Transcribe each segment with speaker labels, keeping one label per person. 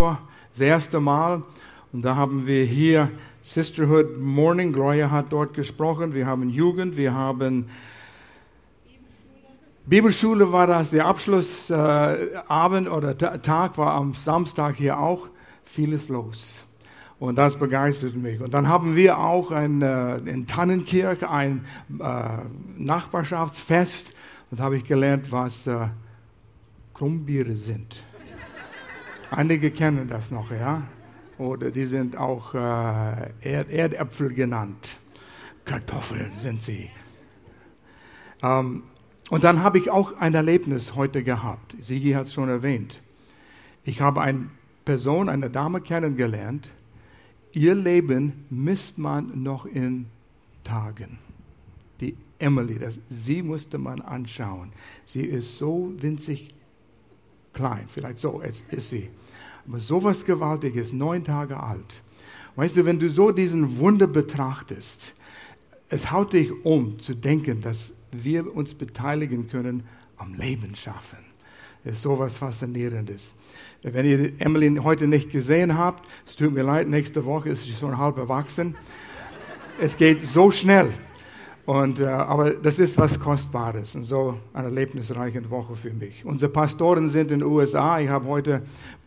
Speaker 1: das erste Mal. Und da haben wir hier Sisterhood Morning. Gloria hat dort gesprochen. Wir haben Jugend, wir haben Bibelschule war das, der Abschlussabend äh, oder Tag war am Samstag hier auch. Vieles los. Und das begeistert mich. Und dann haben wir auch ein, äh, in Tannenkirch ein äh, Nachbarschaftsfest. Und da habe ich gelernt, was äh, Krummbiere sind. Einige kennen das noch, ja? Oder die sind auch äh, Erd Erdäpfel genannt. Kartoffeln sind sie. Ähm, und dann habe ich auch ein Erlebnis heute gehabt. Sigi hat es schon erwähnt. Ich habe eine Person, eine Dame kennengelernt, Ihr Leben misst man noch in Tagen. Die Emily, das, sie musste man anschauen. Sie ist so winzig klein, vielleicht so ist sie. Aber sowas Gewaltiges, neun Tage alt. Weißt du, wenn du so diesen Wunder betrachtest, es haut dich um zu denken, dass wir uns beteiligen können am Leben schaffen. Das ist sowas Faszinierendes. Wenn ihr Emily heute nicht gesehen habt, es tut mir leid, nächste Woche ist sie schon halb erwachsen. Es geht so schnell. Und, äh, aber das ist was Kostbares und so eine erlebnisreiche Woche für mich. Unsere Pastoren sind in den USA. Ich habe heute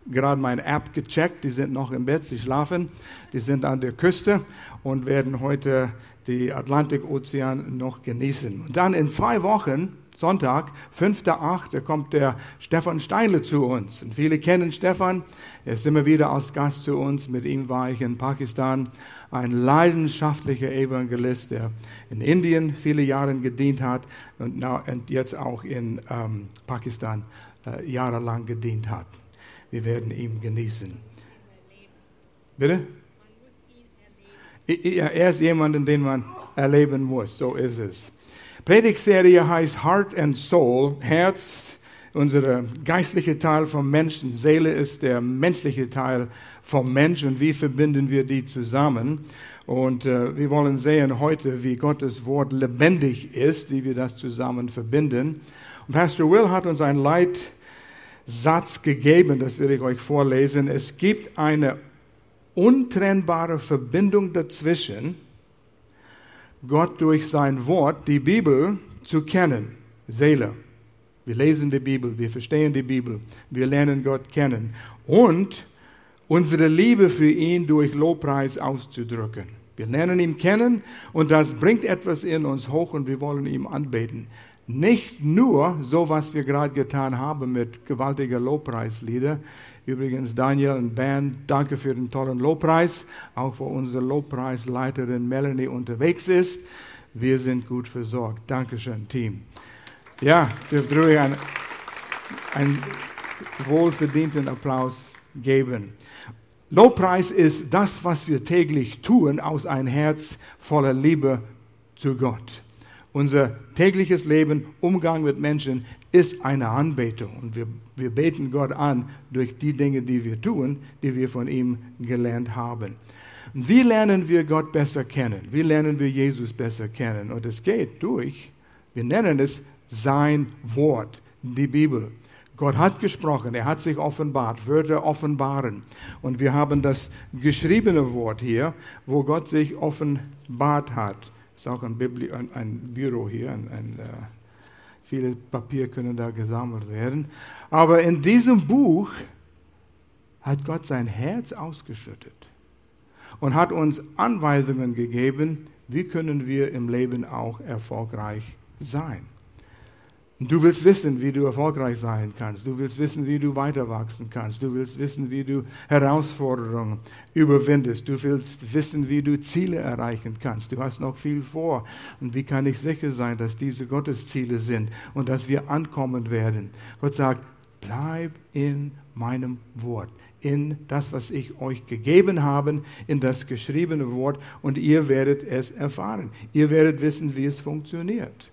Speaker 1: gerade meine App gecheckt. Die sind noch im Bett, sie schlafen. Die sind an der Küste und werden heute den Atlantikozean noch genießen. Und dann in zwei Wochen Sonntag, 5.8., kommt der Stefan Steinle zu uns. Und viele kennen Stefan. Er ist immer wieder als Gast zu uns. Mit ihm war ich in Pakistan. Ein leidenschaftlicher Evangelist, der in Indien viele Jahre gedient hat und, jetzt auch in ähm, Pakistan äh, jahrelang gedient hat. Wir werden ihn genießen. Bitte? Er ist jemand, den man erleben muss. So ist es. Predigtserie heißt Heart and Soul, Herz, unser geistlicher Teil vom Menschen, Seele ist der menschliche Teil vom Menschen wie verbinden wir die zusammen? Und äh, wir wollen sehen heute, wie Gottes Wort lebendig ist, wie wir das zusammen verbinden. Und Pastor Will hat uns einen Leitsatz gegeben, das will ich euch vorlesen. Es gibt eine untrennbare Verbindung dazwischen, Gott durch sein Wort, die Bibel, zu kennen. Seele. Wir lesen die Bibel, wir verstehen die Bibel, wir lernen Gott kennen und unsere Liebe für ihn durch Lobpreis auszudrücken. Wir lernen ihn kennen und das bringt etwas in uns hoch und wir wollen ihm anbeten. Nicht nur so, was wir gerade getan haben mit gewaltiger Lobpreislieder. Übrigens, Daniel und Ben, danke für den tollen Lobpreis. Auch wo unsere Lobpreisleiterin Melanie unterwegs ist. Wir sind gut versorgt. Dankeschön, Team. Ja, dürft ruhig einen, einen wohlverdienten Applaus geben. Lobpreis ist das, was wir täglich tun aus ein Herz voller Liebe zu Gott. Unser tägliches Leben, Umgang mit Menschen ist eine Anbetung. Und wir, wir beten Gott an durch die Dinge, die wir tun, die wir von ihm gelernt haben. Wie lernen wir Gott besser kennen? Wie lernen wir Jesus besser kennen? Und es geht durch, wir nennen es sein Wort, die Bibel. Gott hat gesprochen, er hat sich offenbart, Wörter offenbaren. Und wir haben das geschriebene Wort hier, wo Gott sich offenbart hat ist auch ein, Bibli ein, ein Büro hier, ein, ein äh, viele Papier können da gesammelt werden. Aber in diesem Buch hat Gott sein Herz ausgeschüttet und hat uns Anweisungen gegeben, wie können wir im Leben auch erfolgreich sein. Du willst wissen, wie du erfolgreich sein kannst. Du willst wissen, wie du weiter wachsen kannst. Du willst wissen, wie du Herausforderungen überwindest. Du willst wissen, wie du Ziele erreichen kannst. Du hast noch viel vor. Und wie kann ich sicher sein, dass diese Gottesziele sind und dass wir ankommen werden? Gott sagt, bleib in meinem Wort, in das, was ich euch gegeben habe, in das geschriebene Wort und ihr werdet es erfahren. Ihr werdet wissen, wie es funktioniert.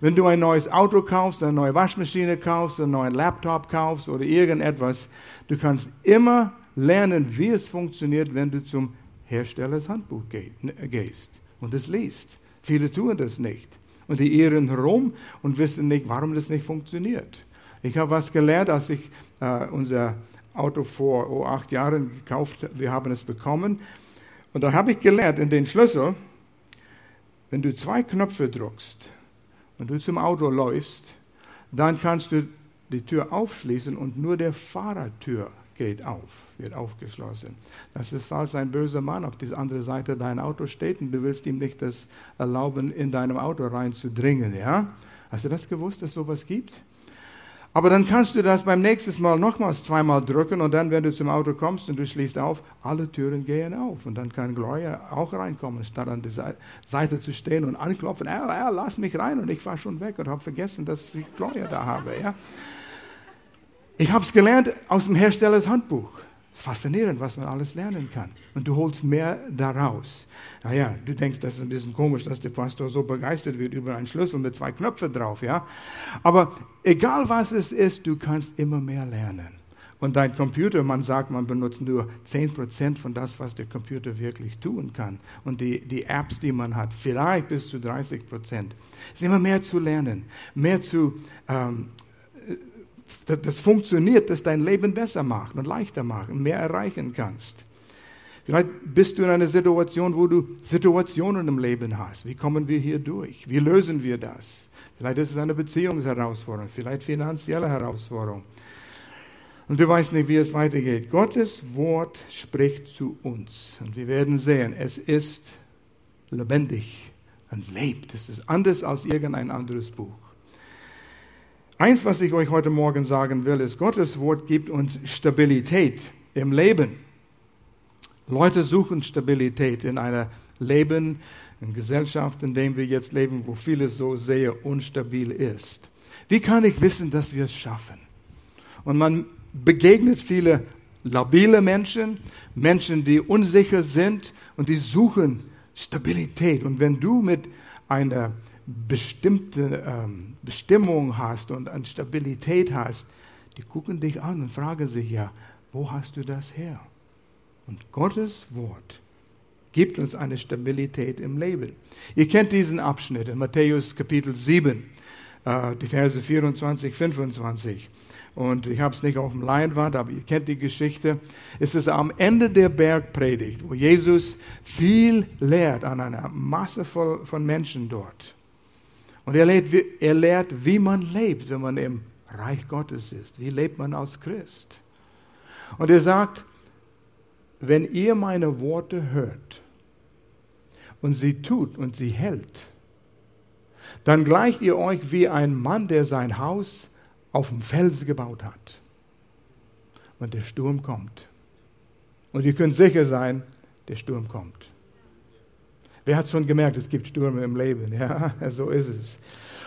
Speaker 1: Wenn du ein neues Auto kaufst, eine neue Waschmaschine kaufst, einen neuen Laptop kaufst oder irgendetwas, du kannst immer lernen, wie es funktioniert, wenn du zum Herstellers Handbuch gehst und es liest. Viele tun das nicht. Und die irren herum und wissen nicht, warum das nicht funktioniert. Ich habe was gelernt, als ich äh, unser Auto vor oh, acht Jahren gekauft. Wir haben es bekommen. Und da habe ich gelernt, in den Schlüssel, wenn du zwei Knöpfe drückst und du zum Auto läufst, dann kannst du die Tür aufschließen und nur der Fahrertür geht auf, wird aufgeschlossen. Das ist, falls ein böser Mann auf dieser anderen Seite dein Auto steht und du willst ihm nicht das erlauben, in deinem Auto reinzudringen. Ja? Hast du das gewusst, dass es sowas gibt? Aber dann kannst du das beim nächsten Mal nochmals zweimal drücken und dann, wenn du zum Auto kommst und du schließt auf, alle Türen gehen auf und dann kann Gloria auch reinkommen, statt an der Seite zu stehen und anklopfen, er, er, lass mich rein und ich war schon weg und habe vergessen, dass ich Gloria da habe. Ja? Ich habe es gelernt aus dem Herstellers Handbuch. Es ist faszinierend, was man alles lernen kann. Und du holst mehr daraus. Naja, du denkst, das ist ein bisschen komisch, dass der Pastor so begeistert wird über einen Schlüssel mit zwei Knöpfen drauf, ja. Aber egal was es ist, du kannst immer mehr lernen. Und dein Computer, man sagt, man benutzt nur 10% von das, was der Computer wirklich tun kann. Und die, die Apps, die man hat, vielleicht bis zu 30%. Es ist immer mehr zu lernen, mehr zu ähm, das funktioniert, das dein Leben besser macht und leichter macht und mehr erreichen kannst. Vielleicht bist du in einer Situation, wo du Situationen im Leben hast. Wie kommen wir hier durch? Wie lösen wir das? Vielleicht ist es eine Beziehungsherausforderung, vielleicht finanzielle Herausforderung. Und du weißt nicht, wie es weitergeht. Gottes Wort spricht zu uns. Und wir werden sehen, es ist lebendig und lebt. Es ist anders als irgendein anderes Buch. Eins, was ich euch heute Morgen sagen will, ist, Gottes Wort gibt uns Stabilität im Leben. Leute suchen Stabilität in einer Leben, in Gesellschaft, in dem wir jetzt leben, wo vieles so sehr unstabil ist. Wie kann ich wissen, dass wir es schaffen? Und man begegnet viele labile Menschen, Menschen, die unsicher sind und die suchen Stabilität. Und wenn du mit einer bestimmte ähm, Bestimmung hast und an Stabilität hast, die gucken dich an und fragen sich ja, wo hast du das her? Und Gottes Wort gibt uns eine Stabilität im Leben. Ihr kennt diesen Abschnitt in Matthäus Kapitel 7, äh, die Verse 24, 25. Und ich habe es nicht auf dem Leinwand, aber ihr kennt die Geschichte. Es ist am Ende der Bergpredigt, wo Jesus viel lehrt an einer Masse von Menschen dort. Und er lehrt, er lehrt, wie man lebt, wenn man im Reich Gottes ist. Wie lebt man als Christ? Und er sagt, wenn ihr meine Worte hört und sie tut und sie hält, dann gleicht ihr euch wie ein Mann, der sein Haus auf dem Fels gebaut hat. Und der Sturm kommt. Und ihr könnt sicher sein, der Sturm kommt. Wer hat schon gemerkt, es gibt Stürme im Leben? Ja, so ist es.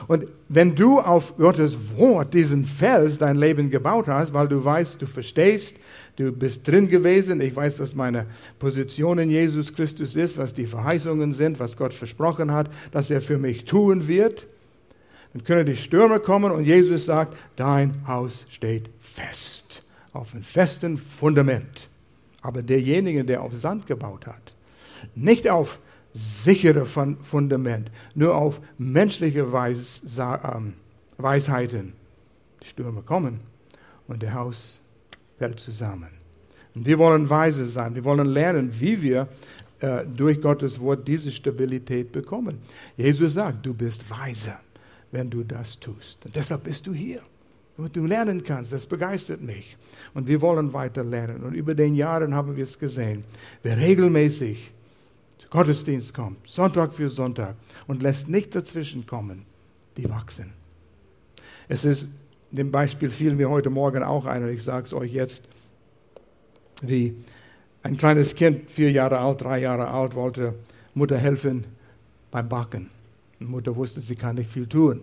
Speaker 1: Und wenn du auf Gottes Wort diesen Fels dein Leben gebaut hast, weil du weißt, du verstehst, du bist drin gewesen, ich weiß, was meine Position in Jesus Christus ist, was die Verheißungen sind, was Gott versprochen hat, dass er für mich tun wird, dann können die Stürme kommen und Jesus sagt, dein Haus steht fest, auf einem festen Fundament. Aber derjenige, der auf Sand gebaut hat, nicht auf sichere Fundament, nur auf menschliche Weis, ähm, Weisheiten. Die Stürme kommen und der Haus fällt zusammen. Und wir wollen weise sein, wir wollen lernen, wie wir äh, durch Gottes Wort diese Stabilität bekommen. Jesus sagt, du bist weise, wenn du das tust. Und deshalb bist du hier. Damit du lernen kannst, das begeistert mich. Und wir wollen weiter lernen. Und über den Jahren haben wir es gesehen. Wer regelmäßig Gottesdienst kommt, Sonntag für Sonntag und lässt nicht dazwischen kommen, die wachsen. Es ist, dem Beispiel fiel mir heute Morgen auch ein und ich sage es euch jetzt, wie ein kleines Kind, vier Jahre alt, drei Jahre alt, wollte Mutter helfen beim Backen. Und Mutter wusste, sie kann nicht viel tun.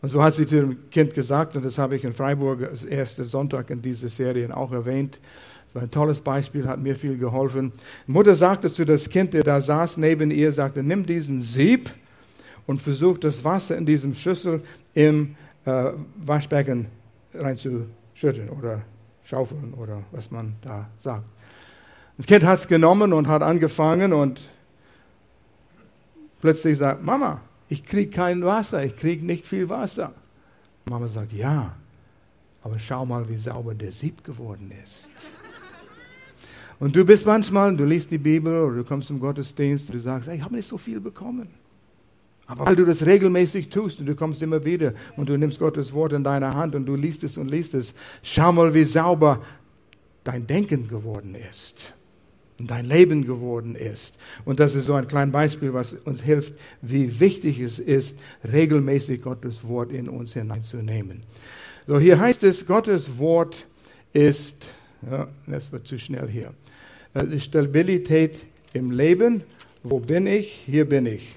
Speaker 1: Und so hat sie dem Kind gesagt, und das habe ich in Freiburg als erster Sonntag in dieser Serie auch erwähnt, ein tolles Beispiel, hat mir viel geholfen. Mutter sagte zu das Kind, der da saß neben ihr, sagte, nimm diesen Sieb und versuch das Wasser in diesem Schüssel im äh, Waschbecken reinzuschütten oder schaufeln oder was man da sagt. Das Kind hat es genommen und hat angefangen und plötzlich sagt, Mama, ich kriege kein Wasser, ich kriege nicht viel Wasser. Mama sagt, ja, Aber schau mal, wie sauber der Sieb geworden ist. Und du bist manchmal, du liest die Bibel oder du kommst zum Gottesdienst und du sagst, ich habe nicht so viel bekommen. Aber weil du das regelmäßig tust und du kommst immer wieder und du nimmst Gottes Wort in deine Hand und du liest es und liest es, schau mal, wie sauber dein Denken geworden ist und dein Leben geworden ist. Und das ist so ein kleines Beispiel, was uns hilft, wie wichtig es ist, regelmäßig Gottes Wort in uns hineinzunehmen. So, hier heißt es, Gottes Wort ist, ja, das wird zu schnell hier, äh, Stabilität im Leben. Wo bin ich? Hier bin ich.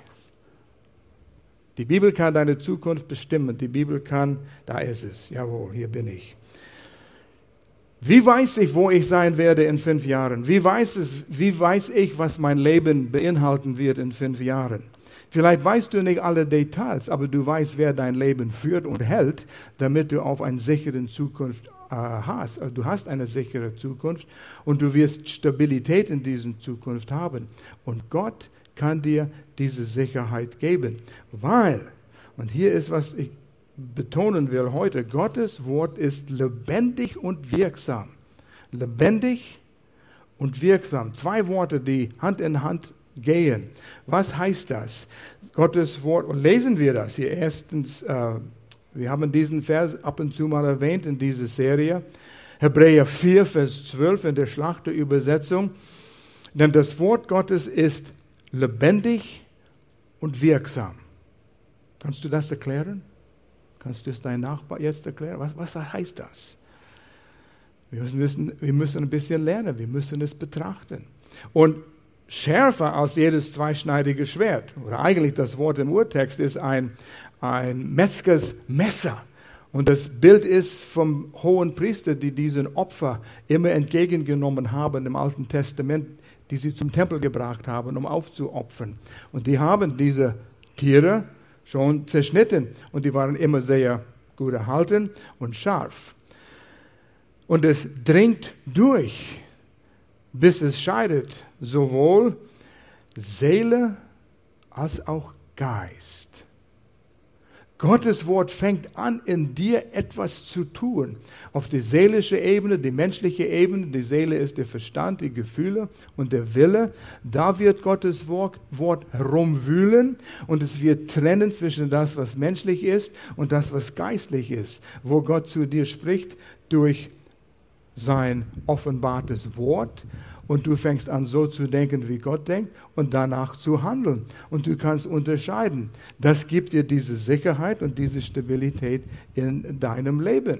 Speaker 1: Die Bibel kann deine Zukunft bestimmen. Die Bibel kann, da ist es. Jawohl, hier bin ich. Wie weiß ich, wo ich sein werde in fünf Jahren? Wie weiß, es, wie weiß ich, was mein Leben beinhalten wird in fünf Jahren? Vielleicht weißt du nicht alle Details, aber du weißt, wer dein Leben führt und hält, damit du auf eine sichere Zukunft hast. Also du hast eine sichere Zukunft und du wirst Stabilität in dieser Zukunft haben. Und Gott kann dir diese Sicherheit geben. Weil, und hier ist, was ich betonen will heute, Gottes Wort ist lebendig und wirksam. Lebendig und wirksam. Zwei Worte, die Hand in Hand gehen. Was heißt das? Gottes Wort, und lesen wir das hier erstens, äh, wir haben diesen Vers ab und zu mal erwähnt in dieser Serie. Hebräer 4, Vers 12 in der Schlachterübersetzung. Denn das Wort Gottes ist lebendig und wirksam. Kannst du das erklären? Kannst du es deinem Nachbar jetzt erklären? Was, was heißt das? Wir müssen, wir müssen ein bisschen lernen, wir müssen es betrachten. Und schärfer als jedes zweischneidige Schwert, oder eigentlich das Wort im Urtext ist ein, ein Metzgers Messer. Und das Bild ist vom hohen Priester, die diesen Opfer immer entgegengenommen haben im Alten Testament die sie zum Tempel gebracht haben, um aufzuopfern. Und die haben diese Tiere schon zerschnitten und die waren immer sehr gut erhalten und scharf. Und es dringt durch, bis es scheidet, sowohl Seele als auch Geist. Gottes Wort fängt an, in dir etwas zu tun. Auf die seelische Ebene, die menschliche Ebene, die Seele ist der Verstand, die Gefühle und der Wille. Da wird Gottes Wort, Wort rumwühlen und es wird trennen zwischen das, was menschlich ist und das, was geistlich ist. Wo Gott zu dir spricht durch sein offenbartes Wort und du fängst an so zu denken, wie Gott denkt und danach zu handeln. Und du kannst unterscheiden. Das gibt dir diese Sicherheit und diese Stabilität in deinem Leben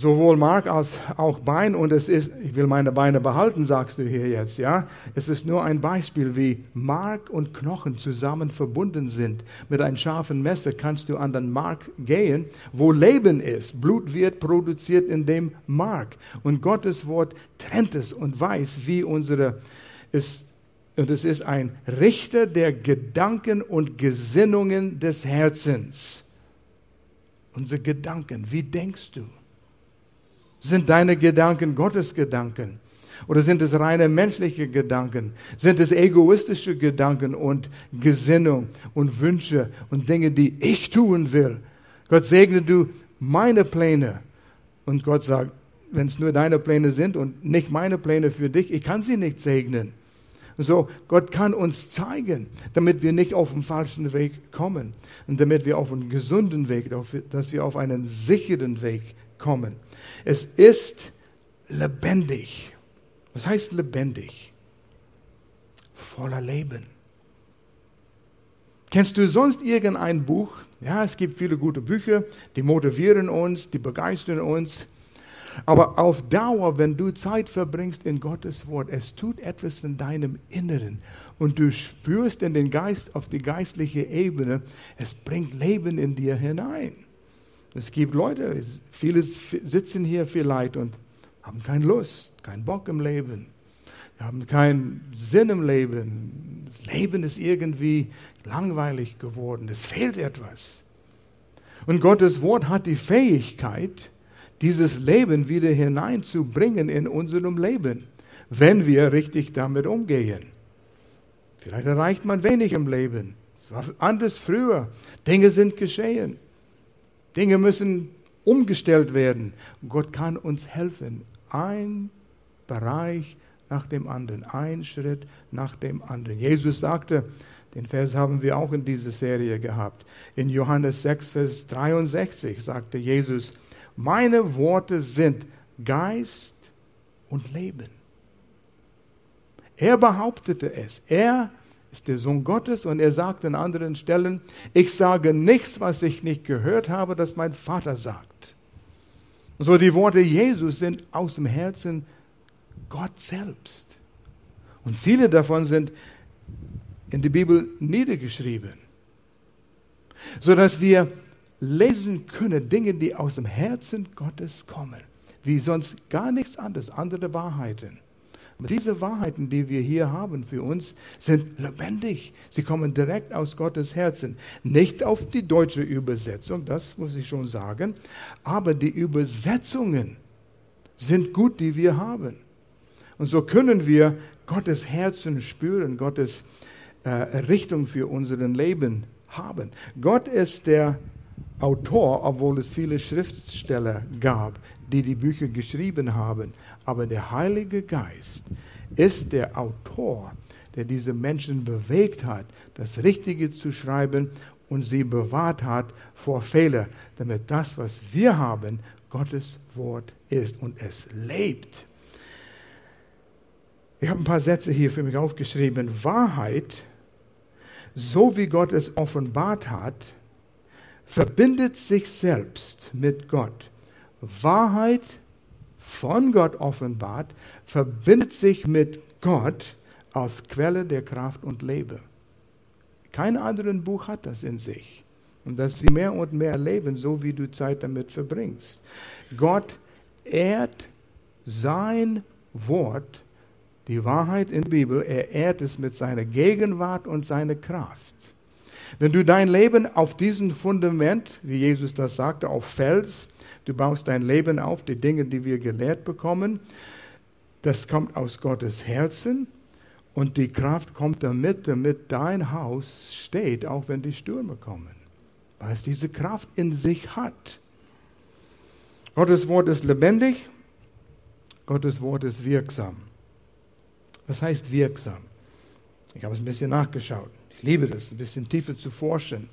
Speaker 1: sowohl Mark als auch Bein und es ist, ich will meine Beine behalten, sagst du hier jetzt, ja. Es ist nur ein Beispiel, wie Mark und Knochen zusammen verbunden sind. Mit einem scharfen Messer kannst du an den Mark gehen, wo Leben ist. Blut wird produziert in dem Mark und Gottes Wort trennt es und weiß, wie unsere ist und es ist ein Richter der Gedanken und Gesinnungen des Herzens. Unsere Gedanken, wie denkst du? Sind deine Gedanken Gottes Gedanken? Oder sind es reine menschliche Gedanken? Sind es egoistische Gedanken und Gesinnung und Wünsche und Dinge, die ich tun will? Gott segne du meine Pläne. Und Gott sagt, wenn es nur deine Pläne sind und nicht meine Pläne für dich, ich kann sie nicht segnen. So, Gott kann uns zeigen, damit wir nicht auf den falschen Weg kommen und damit wir auf einen gesunden Weg, dass wir auf einen sicheren Weg kommen. Es ist lebendig. Was heißt lebendig? Voller Leben. Kennst du sonst irgendein Buch? Ja, es gibt viele gute Bücher, die motivieren uns, die begeistern uns. Aber auf Dauer, wenn du Zeit verbringst in Gottes Wort, es tut etwas in deinem Inneren und du spürst in den Geist, auf die geistliche Ebene, es bringt Leben in dir hinein. Es gibt Leute, viele sitzen hier vielleicht und haben keine Lust, keinen Bock im Leben, haben keinen Sinn im Leben. Das Leben ist irgendwie langweilig geworden, es fehlt etwas. Und Gottes Wort hat die Fähigkeit, dieses Leben wieder hineinzubringen in unserem Leben, wenn wir richtig damit umgehen. Vielleicht erreicht man wenig im Leben. Es war anders früher. Dinge sind geschehen. Dinge müssen umgestellt werden. Gott kann uns helfen. Ein Bereich nach dem anderen, ein Schritt nach dem anderen. Jesus sagte, den Vers haben wir auch in dieser Serie gehabt. In Johannes 6, Vers 63 sagte Jesus, meine Worte sind Geist und Leben. Er behauptete es. Er ist der Sohn Gottes und er sagt an anderen Stellen, ich sage nichts, was ich nicht gehört habe, das mein Vater sagt. so die Worte Jesus sind aus dem Herzen Gott selbst. Und viele davon sind in die Bibel niedergeschrieben, sodass wir lesen können Dinge, die aus dem Herzen Gottes kommen, wie sonst gar nichts anderes, andere Wahrheiten. Diese Wahrheiten, die wir hier haben für uns, sind lebendig. Sie kommen direkt aus Gottes Herzen. Nicht auf die deutsche Übersetzung, das muss ich schon sagen, aber die Übersetzungen sind gut, die wir haben. Und so können wir Gottes Herzen spüren, Gottes äh, Richtung für unser Leben haben. Gott ist der Autor, obwohl es viele Schriftsteller gab, die die Bücher geschrieben haben. Aber der Heilige Geist ist der Autor, der diese Menschen bewegt hat, das Richtige zu schreiben und sie bewahrt hat vor Fehlern, damit das, was wir haben, Gottes Wort ist und es lebt. Ich habe ein paar Sätze hier für mich aufgeschrieben. Wahrheit, so wie Gott es offenbart hat, verbindet sich selbst mit Gott. Wahrheit von Gott offenbart, verbindet sich mit Gott als Quelle der Kraft und Leben. Kein anderes Buch hat das in sich. Und dass sie mehr und mehr leben, so wie du Zeit damit verbringst. Gott ehrt sein Wort, die Wahrheit in der Bibel, er ehrt es mit seiner Gegenwart und seiner Kraft. Wenn du dein Leben auf diesem Fundament, wie Jesus das sagte, auf Fels, du baust dein Leben auf, die Dinge, die wir gelehrt bekommen, das kommt aus Gottes Herzen und die Kraft kommt damit, damit dein Haus steht, auch wenn die Stürme kommen, weil es diese Kraft in sich hat. Gottes Wort ist lebendig, Gottes Wort ist wirksam. Was heißt wirksam? Ich habe es ein bisschen nachgeschaut. Ich liebe das, ein bisschen tiefer zu forschen.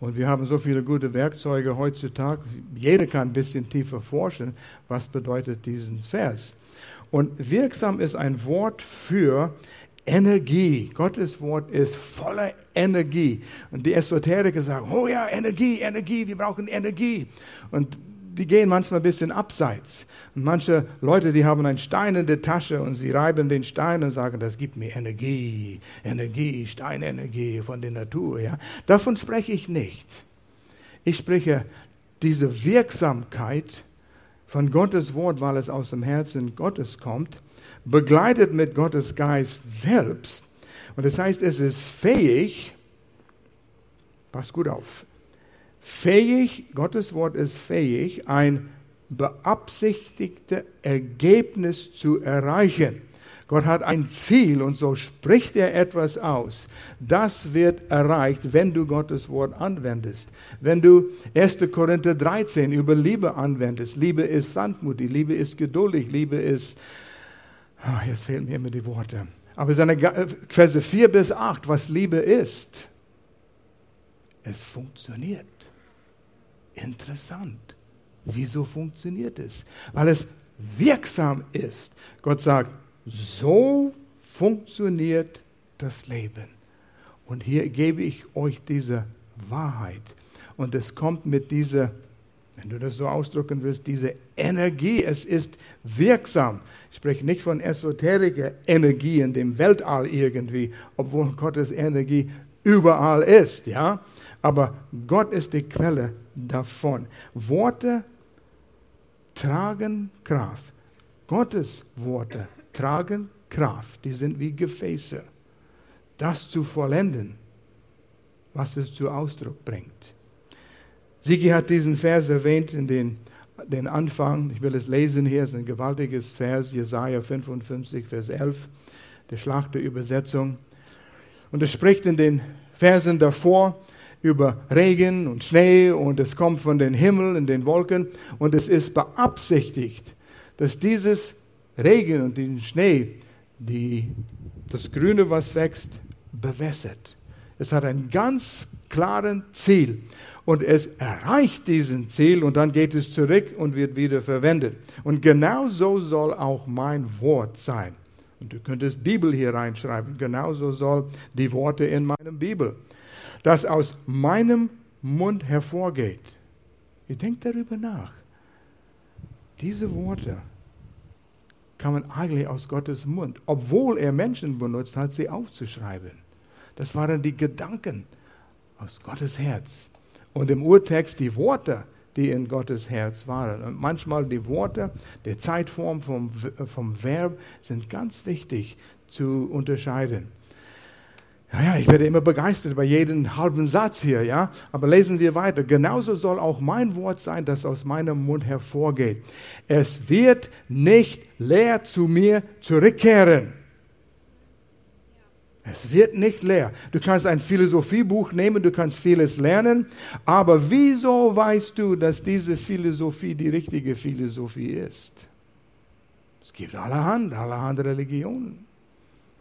Speaker 1: Und wir haben so viele gute Werkzeuge heutzutage. Jeder kann ein bisschen tiefer forschen. Was bedeutet diesen Vers? Und wirksam ist ein Wort für Energie. Gottes Wort ist voller Energie. Und die Esoteriker sagen, oh ja, Energie, Energie, wir brauchen Energie. Und die gehen manchmal ein bisschen abseits. Und manche Leute, die haben einen Stein in der Tasche und sie reiben den Stein und sagen, das gibt mir Energie, Energie, Steinenergie von der Natur. Ja? Davon spreche ich nicht. Ich spreche diese Wirksamkeit von Gottes Wort, weil es aus dem Herzen Gottes kommt, begleitet mit Gottes Geist selbst. Und das heißt, es ist fähig, pass gut auf, fähig, Gottes Wort ist fähig, ein beabsichtigtes Ergebnis zu erreichen. Gott hat ein Ziel und so spricht er etwas aus. Das wird erreicht, wenn du Gottes Wort anwendest. Wenn du 1. Korinther 13 über Liebe anwendest. Liebe ist sanftmutig, Liebe ist geduldig, Liebe ist, oh, jetzt fehlen mir immer die Worte. Aber seine Verse 4 bis 8, was Liebe ist, es funktioniert. Interessant. Wieso funktioniert es? Weil es wirksam ist. Gott sagt, so funktioniert das Leben. Und hier gebe ich euch diese Wahrheit. Und es kommt mit dieser, wenn du das so ausdrücken willst, diese Energie. Es ist wirksam. Ich spreche nicht von esoterischer Energie in dem Weltall irgendwie, obwohl Gottes Energie überall ist, ja. Aber Gott ist die Quelle davon. Worte tragen Kraft. Gottes Worte tragen Kraft. Die sind wie Gefäße. Das zu vollenden, was es zu Ausdruck bringt. Sigi hat diesen Vers erwähnt in den, den Anfang. Ich will es lesen hier. Es ist ein gewaltiges Vers, Jesaja 55, Vers 11, der Schlachter Übersetzung. Und er spricht in den Versen davor über Regen und Schnee und es kommt von den Himmel in den Wolken und es ist beabsichtigt, dass dieses Regen und den Schnee die, das Grüne, was wächst, bewässert. Es hat ein ganz klaren Ziel und es erreicht diesen Ziel und dann geht es zurück und wird wieder verwendet. Und genau so soll auch mein Wort sein. Und du könntest Bibel hier reinschreiben. Genauso soll die Worte in meinem Bibel, das aus meinem Mund hervorgeht. Ihr denkt darüber nach. Diese Worte kann man eigentlich aus Gottes Mund, obwohl er Menschen benutzt hat, sie aufzuschreiben. Das waren die Gedanken aus Gottes Herz. Und im Urtext die Worte, die in Gottes Herz waren. Und manchmal die Worte, die Zeitform vom, vom Verb sind ganz wichtig zu unterscheiden. Ja, ja, ich werde immer begeistert bei jedem halben Satz hier, ja. Aber lesen wir weiter. Genauso soll auch mein Wort sein, das aus meinem Mund hervorgeht. Es wird nicht leer zu mir zurückkehren. Es wird nicht leer. Du kannst ein Philosophiebuch nehmen, du kannst vieles lernen, aber wieso weißt du, dass diese Philosophie die richtige Philosophie ist? Es gibt allerhand, allerhand Religionen.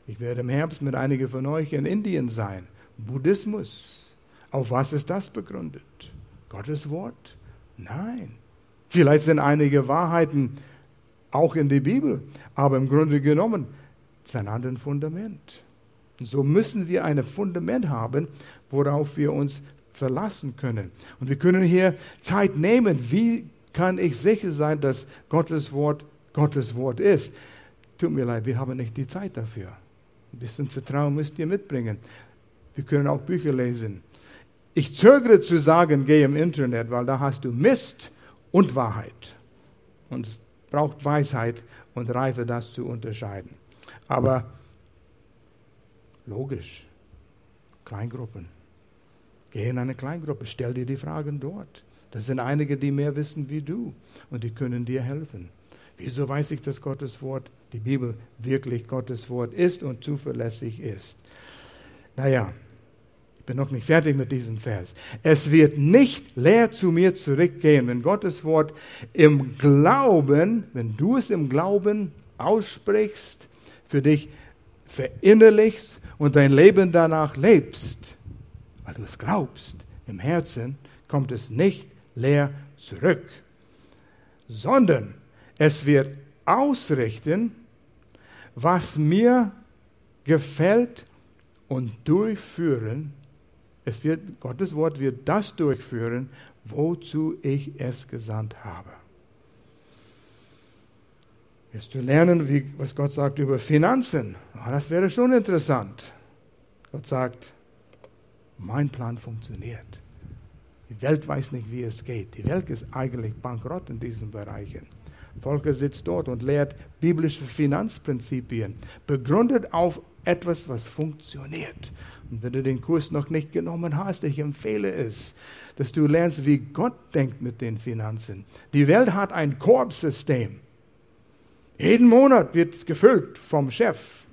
Speaker 1: Ich werde im Herbst mit einigen von euch in Indien sein. Buddhismus. Auf was ist das begründet? Gottes Wort? Nein. Vielleicht sind einige Wahrheiten auch in der Bibel, aber im Grunde genommen ist ein anderes Fundament. Und so müssen wir ein Fundament haben, worauf wir uns verlassen können. Und wir können hier Zeit nehmen. Wie kann ich sicher sein, dass Gottes Wort Gottes Wort ist? Tut mir leid, wir haben nicht die Zeit dafür. Ein bisschen Vertrauen müsst ihr mitbringen. Wir können auch Bücher lesen. Ich zögere zu sagen, geh im Internet, weil da hast du Mist und Wahrheit. Und es braucht Weisheit und Reife, das zu unterscheiden. Aber logisch, Kleingruppen. Geh in eine Kleingruppe, stell dir die Fragen dort. Das sind einige, die mehr wissen wie du und die können dir helfen. Wieso weiß ich, dass Gottes Wort, die Bibel, wirklich Gottes Wort ist und zuverlässig ist? Naja, ich bin noch nicht fertig mit diesem Vers. Es wird nicht leer zu mir zurückgehen, wenn Gottes Wort im Glauben, wenn du es im Glauben aussprichst, für dich verinnerlichst und dein Leben danach lebst, weil du es glaubst, im Herzen, kommt es nicht leer zurück, sondern es wird ausrichten, was mir gefällt und durchführen. Es wird, Gottes Wort wird das durchführen, wozu ich es gesandt habe. Wirst du lernen, wie, was Gott sagt über Finanzen? Oh, das wäre schon interessant. Gott sagt, mein Plan funktioniert. Die Welt weiß nicht, wie es geht. Die Welt ist eigentlich bankrott in diesen Bereichen. Volker sitzt dort und lehrt biblische Finanzprinzipien, begründet auf etwas, was funktioniert. Und wenn du den Kurs noch nicht genommen hast, ich empfehle es, dass du lernst, wie Gott denkt mit den Finanzen. Die Welt hat ein Korbsystem. Jeden Monat wird es gefüllt vom Chef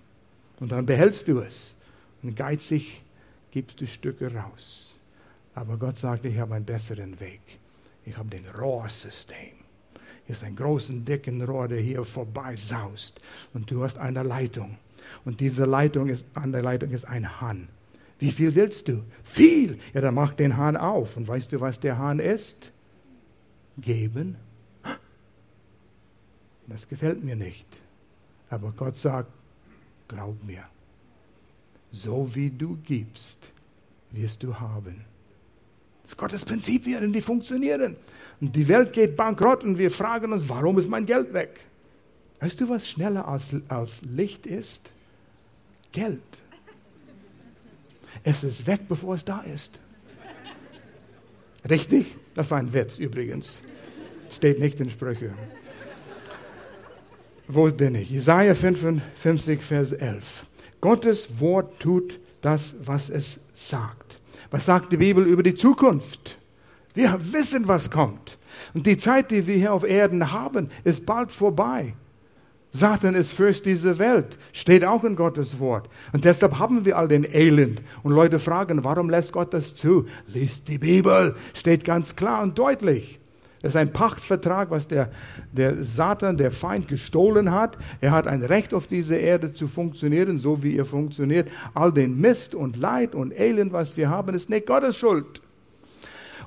Speaker 1: und dann behältst du es. Und geizig gibst du Stücke raus. Aber Gott sagt, ich habe einen besseren Weg. Ich habe den Rohrsystem ist ein großen, dicken Rohr, der hier vorbei saust. Und du hast eine Leitung. Und diese Leitung ist, an der Leitung ist ein Hahn. Wie viel willst du? Viel! Ja, dann mach den Hahn auf. Und weißt du, was der Hahn ist? Geben. Das gefällt mir nicht. Aber Gott sagt, glaub mir, so wie du gibst, wirst du haben. Das Gottes Prinzipien, die funktionieren. Und die Welt geht bankrott und wir fragen uns, warum ist mein Geld weg? Weißt du, was schneller als, als Licht ist? Geld. Es ist weg, bevor es da ist. Richtig? Das war ein Witz übrigens. Steht nicht in Sprüche. Wo bin ich? Jesaja 55, Vers 11. Gottes Wort tut das, was es sagt. Was sagt die Bibel über die Zukunft? Wir wissen, was kommt. Und die Zeit, die wir hier auf Erden haben, ist bald vorbei. Satan ist fürst diese Welt, steht auch in Gottes Wort. Und deshalb haben wir all den Elend. Und Leute fragen, warum lässt Gott das zu? Liest die Bibel, steht ganz klar und deutlich. Das ist ein Pachtvertrag, was der, der Satan, der Feind, gestohlen hat. Er hat ein Recht auf diese Erde zu funktionieren, so wie er funktioniert. All den Mist und Leid und Elend, was wir haben, ist nicht Gottes Schuld.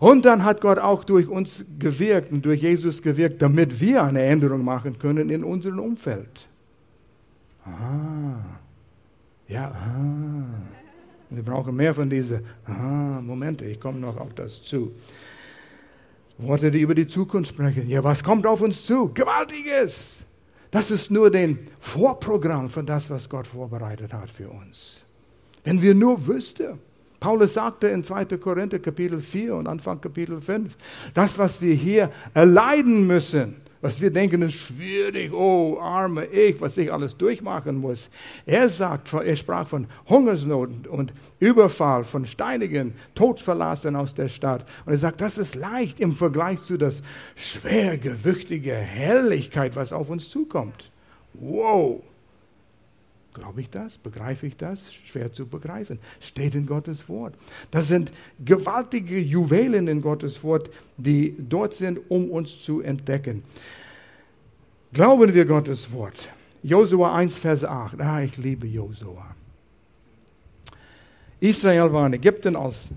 Speaker 1: Und dann hat Gott auch durch uns gewirkt und durch Jesus gewirkt, damit wir eine Änderung machen können in unserem Umfeld. Ah, ja, ah. Wir brauchen mehr von diesen ah, Momente. Ich komme noch auf das zu. Worte, die über die Zukunft sprechen. Ja, was kommt auf uns zu? Gewaltiges! Das ist nur den Vorprogramm von das, was Gott vorbereitet hat für uns. Wenn wir nur wüssten, Paulus sagte in 2. Korinther Kapitel 4 und Anfang Kapitel 5, das, was wir hier erleiden müssen, was wir denken, ist schwierig. Oh, arme ich, was ich alles durchmachen muss. Er sagt, er sprach von Hungersnot und Überfall, von Steinigen, Todverlassen aus der Stadt. Und er sagt, das ist leicht im Vergleich zu das schwergewichtige Herrlichkeit, was auf uns zukommt. Wow. Glaube ich das? Begreife ich das? Schwer zu begreifen. Steht in Gottes Wort. Das sind gewaltige Juwelen in Gottes Wort, die dort sind, um uns zu entdecken. Glauben wir Gottes Wort. Josua 1, Vers 8. Ah, ich liebe Josua. Israel war in Ägypten als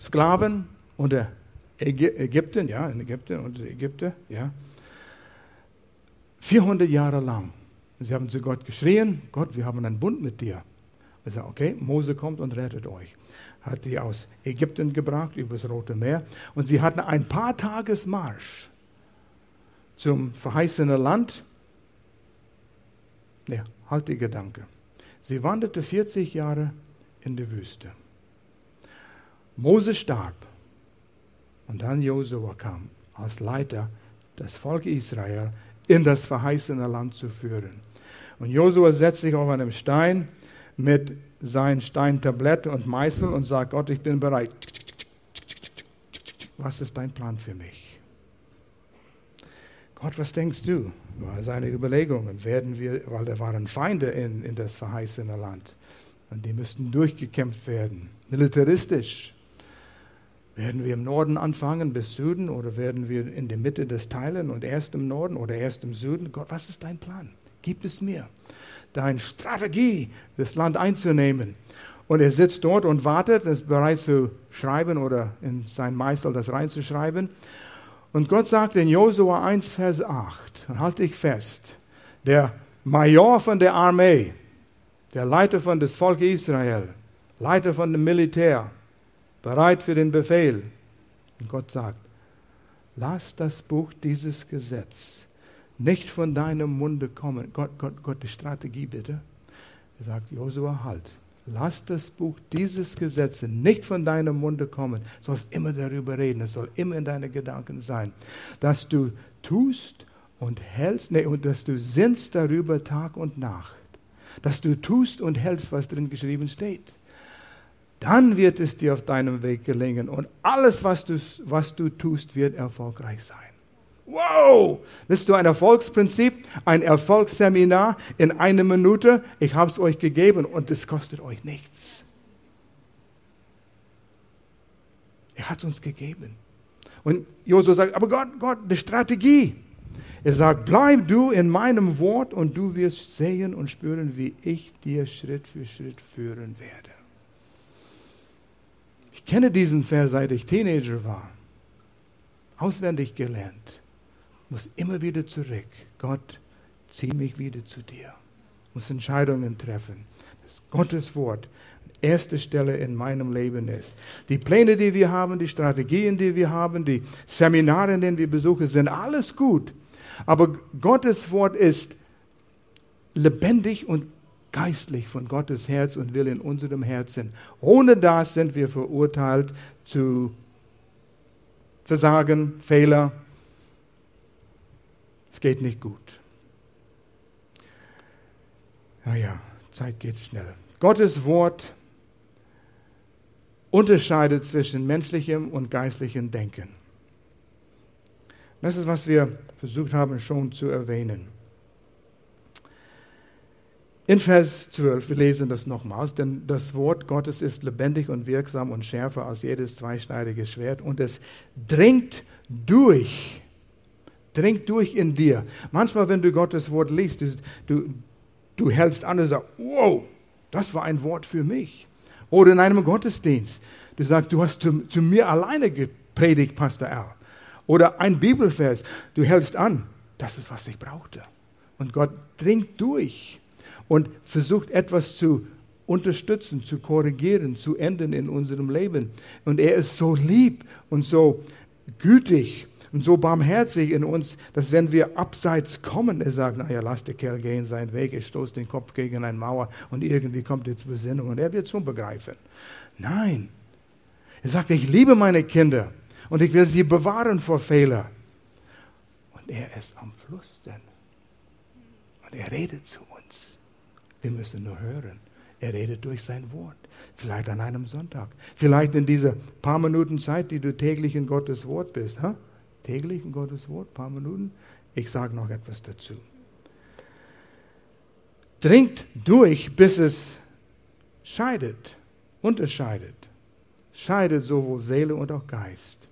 Speaker 1: Sklaven unter Ägypten, ja, in Ägypten, unter Ägypten, ja. 400 Jahre lang. Und sie haben zu Gott geschrien, Gott, wir haben einen Bund mit dir. Er sagt, okay, Mose kommt und rettet euch. Hat die aus Ägypten gebracht, übers Rote Meer. Und sie hatten ein paar Tages Marsch zum verheißenen Land. Ne, halt die Gedanke. Sie wanderte 40 Jahre in der Wüste. Mose starb und dann Josua kam als Leiter das Volk Israel in das verheißene Land zu führen. Und Josua setzt sich auf einem Stein mit seinem Steintablett und Meißel und sagt, Gott, ich bin bereit. Was ist dein Plan für mich? Gott, was denkst du? War seine Überlegungen. Werden wir, weil da waren Feinde in, in das verheißene Land. Und die müssten durchgekämpft werden. Militaristisch. Werden wir im Norden anfangen bis Süden oder werden wir in der Mitte des teilen und erst im Norden oder erst im Süden? Gott, was ist dein Plan? Gib es mir. Deine Strategie, das Land einzunehmen. Und er sitzt dort und wartet, ist bereit zu schreiben oder in sein Meißel das reinzuschreiben. Und Gott sagt in Josua 1, Vers 8, und halte ich fest, der Major von der Armee, der Leiter von des Volk Israel, Leiter von dem Militär, bereit für den Befehl. Und Gott sagt, lass das Buch dieses Gesetz nicht von deinem Munde kommen. Gott, Gott, Gott, die Strategie bitte. Er sagt, Josua, halt. Lass das Buch dieses Gesetzes nicht von deinem Munde kommen. Du sollst immer darüber reden. Es soll immer in deinen Gedanken sein. Dass du tust und hältst, nee, und dass du sinnst darüber Tag und Nacht. Dass du tust und hältst, was drin geschrieben steht. Dann wird es dir auf deinem Weg gelingen. Und alles, was du, was du tust, wird erfolgreich sein. Wow! Willst du ein Erfolgsprinzip, ein Erfolgsseminar in einer Minute? Ich habe es euch gegeben und es kostet euch nichts. Er hat uns gegeben. Und Josua sagt, aber Gott, Gott, die Strategie. Er sagt, bleib du in meinem Wort und du wirst sehen und spüren, wie ich dir Schritt für Schritt führen werde. Ich kenne diesen Vers, seit ich Teenager war. Auswendig gelernt muss immer wieder zurück. Gott, zieh mich wieder zu dir. Muss Entscheidungen treffen. Das Gottes Wort erste Stelle in meinem Leben ist. Die Pläne, die wir haben, die Strategien, die wir haben, die Seminare, in denen wir besuchen, sind alles gut. Aber Gottes Wort ist lebendig und geistlich von Gottes Herz und will in unserem Herzen. Ohne das sind wir verurteilt zu Versagen, Fehler, es geht nicht gut. Naja, Zeit geht schnell. Gottes Wort unterscheidet zwischen menschlichem und geistlichem Denken. Das ist, was wir versucht haben schon zu erwähnen. In Vers 12, wir lesen das nochmals, denn das Wort Gottes ist lebendig und wirksam und schärfer als jedes zweischneidige Schwert und es dringt durch, dringt durch in dir. Manchmal, wenn du Gottes Wort liest, du, du, du hältst an und sagst, wow, das war ein Wort für mich. Oder in einem Gottesdienst, du sagst, du hast zu, zu mir alleine gepredigt, Pastor Al. Oder ein Bibelvers, du hältst an, das ist, was ich brauchte. Und Gott dringt durch und versucht etwas zu unterstützen, zu korrigieren, zu ändern in unserem Leben. Und er ist so lieb und so gütig und so barmherzig in uns, dass wenn wir abseits kommen, er sagt, naja, lass der Kerl gehen seinen Weg, er stoßt den Kopf gegen eine Mauer und irgendwie kommt er zur Besinnung und er wird schon begreifen. Nein. Er sagt, ich liebe meine Kinder und ich will sie bewahren vor Fehlern. Und er ist am Fluss denn. Und er redet zu uns. Wir müssen nur hören. Er redet durch sein Wort. Vielleicht an einem Sonntag. Vielleicht in dieser paar Minuten Zeit, die du täglich in Gottes Wort bist. Huh? Täglich in Gottes Wort, paar Minuten. Ich sage noch etwas dazu. Dringt durch, bis es scheidet, unterscheidet. Scheidet sowohl Seele und auch Geist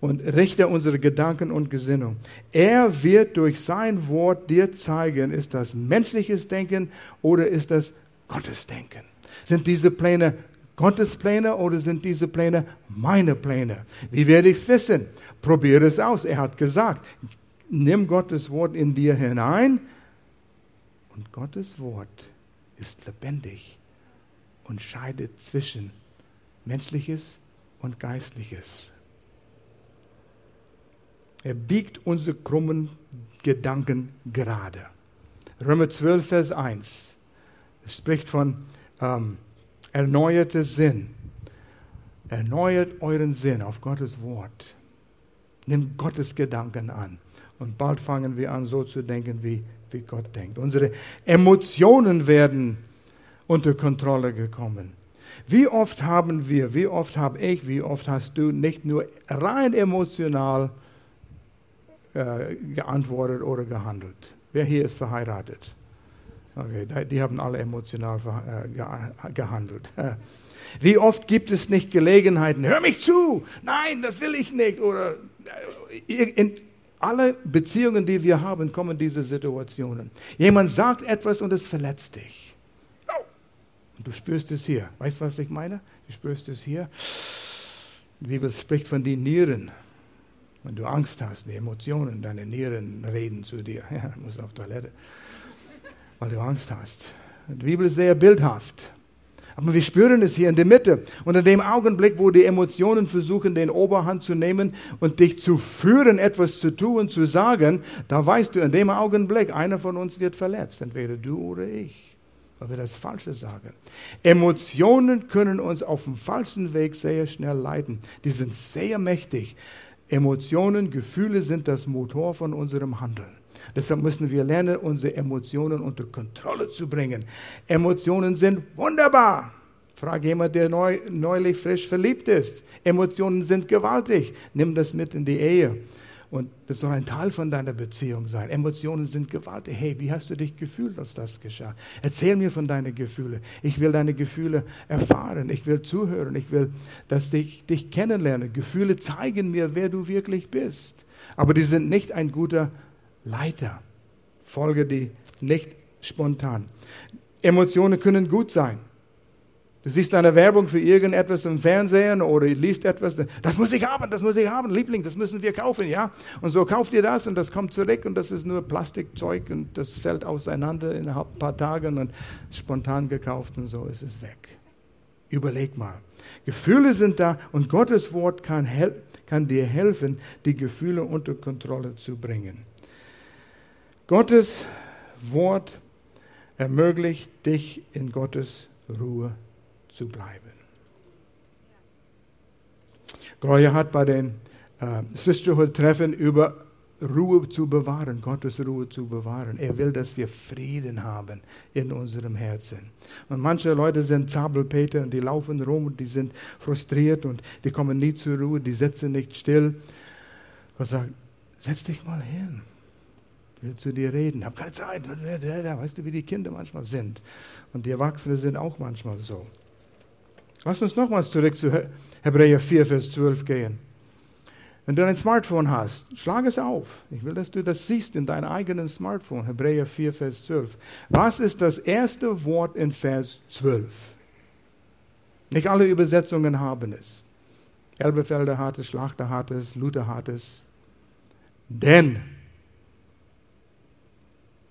Speaker 1: und richte unsere Gedanken und Gesinnung. Er wird durch sein Wort dir zeigen, ist das menschliches Denken oder ist das Gottes Denken? Sind diese Pläne Gottes Pläne oder sind diese Pläne meine Pläne? Wie werde ich es wissen? Probiere es aus. Er hat gesagt, nimm Gottes Wort in dir hinein und Gottes Wort ist lebendig und scheidet zwischen menschliches und geistliches. Er biegt unsere krummen Gedanken gerade. Römer 12, Vers 1 es spricht von ähm, erneuerter Sinn. Erneuert euren Sinn auf Gottes Wort. Nimmt Gottes Gedanken an. Und bald fangen wir an, so zu denken, wie, wie Gott denkt. Unsere Emotionen werden unter Kontrolle gekommen. Wie oft haben wir, wie oft habe ich, wie oft hast du nicht nur rein emotional äh, geantwortet oder gehandelt. Wer hier ist verheiratet? Okay, die haben alle emotional äh, gehandelt. Wie oft gibt es nicht Gelegenheiten, hör mich zu, nein, das will ich nicht. Oder äh, in alle Beziehungen, die wir haben, kommen diese Situationen. Jemand sagt etwas und es verletzt dich. Und du spürst es hier. Weißt du, was ich meine? Du spürst es hier. Die Bibel spricht von den Nieren. Wenn du Angst hast, die Emotionen, deine Nieren reden zu dir. Ja, du musst auf Toilette, weil du Angst hast. Die Bibel ist sehr bildhaft. Aber wir spüren es hier in der Mitte. Und in dem Augenblick, wo die Emotionen versuchen, den Oberhand zu nehmen und dich zu führen, etwas zu tun, zu sagen, da weißt du, in dem Augenblick, einer von uns wird verletzt. Entweder du oder ich. Weil wir das Falsche sagen. Emotionen können uns auf dem falschen Weg sehr schnell leiten. Die sind sehr mächtig. Emotionen, Gefühle sind das Motor von unserem Handeln. Deshalb müssen wir lernen, unsere Emotionen unter Kontrolle zu bringen. Emotionen sind wunderbar. Frag jemand, der neu, neulich frisch verliebt ist. Emotionen sind gewaltig. Nimm das mit in die Ehe. Und das soll ein Teil von deiner Beziehung sein. Emotionen sind gewaltig. Hey, wie hast du dich gefühlt, als das geschah? Erzähl mir von deinen Gefühlen. Ich will deine Gefühle erfahren. Ich will zuhören. Ich will, dass ich dich kennenlerne. Gefühle zeigen mir, wer du wirklich bist. Aber die sind nicht ein guter Leiter. Folge die nicht spontan. Emotionen können gut sein. Du siehst eine Werbung für irgendetwas im Fernsehen oder liest etwas, das muss ich haben, das muss ich haben, Liebling, das müssen wir kaufen, ja? Und so kauft ihr das und das kommt zurück und das ist nur Plastikzeug und das fällt auseinander innerhalb ein paar Tagen und spontan gekauft und so ist es weg. Überleg mal. Gefühle sind da und Gottes Wort kann, kann dir helfen, die Gefühle unter Kontrolle zu bringen. Gottes Wort ermöglicht dich in Gottes Ruhe zu bleiben. Gloria hat bei den äh, Sisterhood-Treffen über Ruhe zu bewahren, Gottes Ruhe zu bewahren. Er will, dass wir Frieden haben in unserem Herzen. Und manche Leute sind Zabelpeter und die laufen rum und die sind frustriert und die kommen nie zur Ruhe, die sitzen nicht still. Gott sagt, setz dich mal hin. Will zu dir reden. Habe keine Zeit. Weißt du, wie die Kinder manchmal sind? Und die Erwachsenen sind auch manchmal so. Lass uns nochmals zurück zu Hebräer 4, Vers 12 gehen. Wenn du ein Smartphone hast, schlag es auf. Ich will, dass du das siehst in deinem eigenen Smartphone. Hebräer 4, Vers 12. Was ist das erste Wort in Vers 12? Nicht alle Übersetzungen haben es. Elbefelder hat es, Schlachter hat es, Luther hat es. Denn.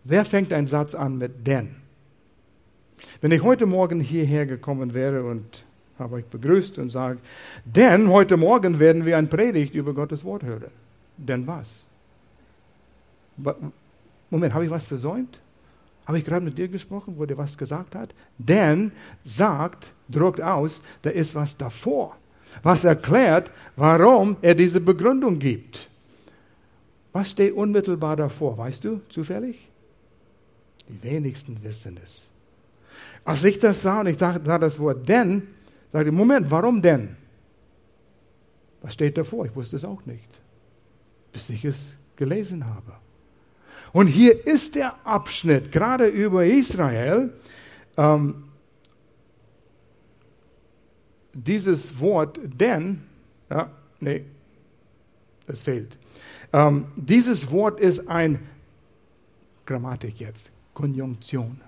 Speaker 1: Wer fängt einen Satz an mit denn? Wenn ich heute Morgen hierher gekommen wäre und habe euch begrüßt und sage, denn heute Morgen werden wir ein Predigt über Gottes Wort hören. Denn was? Moment, habe ich was versäumt? Habe ich gerade mit dir gesprochen, wo der was gesagt hat? Denn sagt, druckt aus, da ist was davor, was erklärt, warum er diese Begründung gibt. Was steht unmittelbar davor? Weißt du zufällig? Die wenigsten wissen es. Als ich das sah und ich dachte, da das Wort denn, sagte, Moment, warum denn? Was steht davor? Ich wusste es auch nicht, bis ich es gelesen habe. Und hier ist der Abschnitt, gerade über Israel, ähm, dieses Wort denn, ja, nee, es fehlt. Ähm, dieses Wort ist ein Grammatik jetzt, Konjunktion.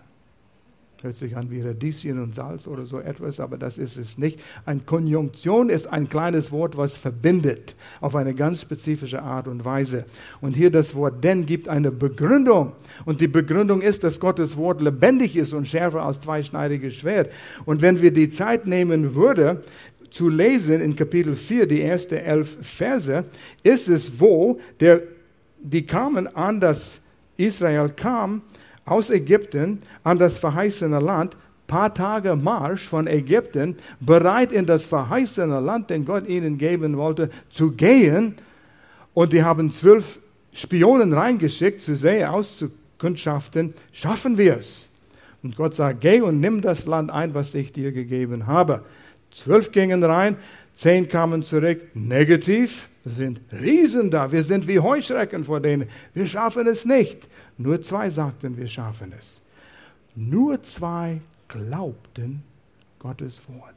Speaker 1: Hört sich an wie Radieschen und Salz oder so etwas, aber das ist es nicht. Eine Konjunktion ist ein kleines Wort, was verbindet auf eine ganz spezifische Art und Weise. Und hier das Wort denn gibt eine Begründung. Und die Begründung ist, dass Gottes Wort lebendig ist und schärfer als zweischneidiges Schwert. Und wenn wir die Zeit nehmen würden, zu lesen in Kapitel 4, die ersten elf Verse, ist es, wo der, die kamen an das Israel kam, aus Ägypten an das verheißene Land, paar Tage Marsch von Ägypten, bereit in das verheißene Land, den Gott ihnen geben wollte, zu gehen. Und die haben zwölf Spionen reingeschickt, zu sehen, auszukundschaften, schaffen wir es. Und Gott sagt, geh und nimm das Land ein, was ich dir gegeben habe. Zwölf gingen rein, zehn kamen zurück, negativ. Sind Riesen da, wir sind wie Heuschrecken vor denen. Wir schaffen es nicht. Nur zwei sagten, wir schaffen es. Nur zwei glaubten Gottes Wort.